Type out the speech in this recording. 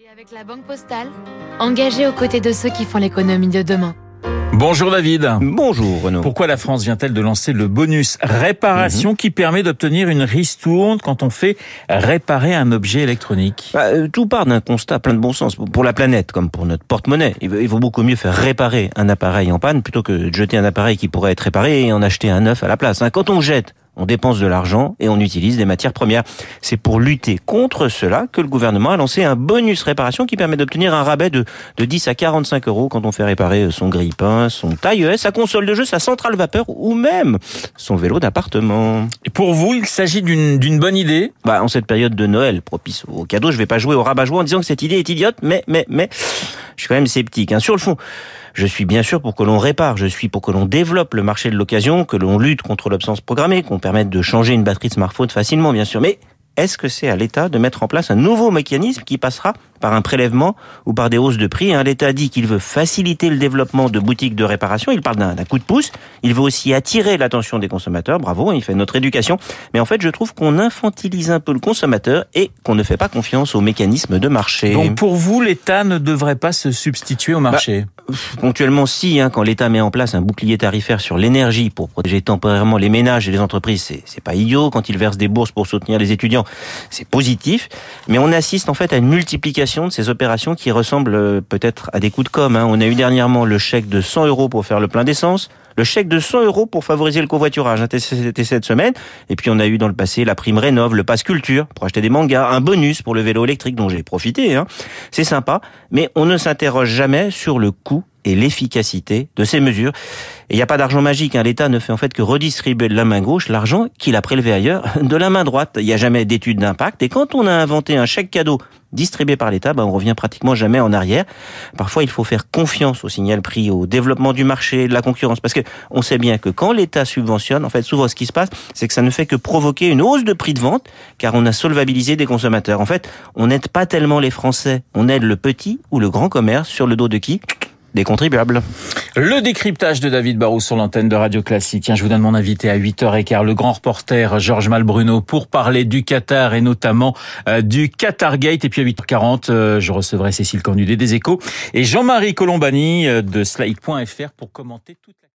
Et avec la Banque Postale, engagée aux côtés de ceux qui font l'économie de demain. Bonjour David. Bonjour Renaud. Pourquoi la France vient-elle de lancer le bonus réparation qui permet d'obtenir une ristourne quand on fait réparer un objet électronique? Bah, euh, Tout part d'un constat plein de bon sens. Pour la planète, comme pour notre porte-monnaie, il vaut- il vaut beaucoup mieux faire réparer un appareil en panne plutôt que de jeter un appareil qui pourrait être réparé et en acheter un neuf à la place. hein. Quand on jette, on dépense de l'argent et on utilise des matières premières. C'est pour lutter contre cela que le gouvernement a lancé un bonus réparation qui permet d'obtenir un rabais de, de 10 à 45 euros quand on fait réparer son grille-pain, son taille sa console de jeu, sa centrale vapeur ou même son vélo d'appartement. Et Pour vous, il s'agit d'une bonne idée? Bah, en cette période de Noël propice aux cadeaux, je vais pas jouer au rabat-joie en disant que cette idée est idiote, mais, mais, mais, je suis quand même sceptique. Hein. Sur le fond, je suis bien sûr pour que l'on répare, je suis pour que l'on développe le marché de l'occasion, que l'on lutte contre l'obsolescence programmée, qu'on permette de changer une batterie de smartphone facilement, bien sûr. Mais est-ce que c'est à l'État de mettre en place un nouveau mécanisme qui passera par un prélèvement ou par des hausses de prix hein. L'État dit qu'il veut faciliter le développement de boutiques de réparation, il parle d'un coup de pouce, il veut aussi attirer l'attention des consommateurs, bravo, il fait notre éducation, mais en fait je trouve qu'on infantilise un peu le consommateur et qu'on ne fait pas confiance aux mécanismes de marché. Donc pour vous, l'État ne devrait pas se substituer au marché? Ponctuellement, si, hein, quand l'État met en place un bouclier tarifaire sur l'énergie pour protéger temporairement les ménages et les entreprises, c'est pas idiot. Quand il verse des bourses pour soutenir les étudiants, c'est positif. Mais on assiste en fait à une multiplication de ces opérations qui ressemblent euh, peut-être à des coups de com. Hein. On a eu dernièrement le chèque de 100 euros pour faire le plein d'essence, le chèque de 100 euros pour favoriser le covoiturage. hein, C'était cette semaine. Et puis on a eu dans le passé la prime rénov, le passe culture pour acheter des mangas, un bonus pour le vélo électrique dont j'ai profité. Hein. C'est sympa, mais on ne s'interroge jamais sur le coût et l'efficacité de ces mesures. Il n'y a pas d'argent magique. Hein. L'État ne fait en fait que redistribuer de la main gauche l'argent qu'il a prélevé ailleurs de la main droite. Il n'y a jamais d'étude d'impact. Et quand on a inventé un chèque cadeau distribué par l'État, ben on revient pratiquement jamais en arrière. Parfois, il faut faire confiance au signal prix, au développement du marché, de la concurrence, parce que on sait bien que quand l'État subventionne, en fait, souvent ce qui se passe, c'est que ça ne fait que provoquer une hausse de prix de vente, car on a solvabilisé des consommateurs. En fait, on n'aide pas tellement les Français, on aide le petit ou le grand commerce sur le dos de qui? Des contribuables. Le décryptage de David Barrou sur l'antenne de Radio Classique. Tiens, je vous donne mon invité à 8h15, le grand reporter Georges Malbruno, pour parler du Qatar et notamment euh, du Qatargate. Et puis à 8h40, euh, je recevrai Cécile Cornudet des Échos et Jean-Marie Colombani euh, de Slide.fr pour commenter toute la...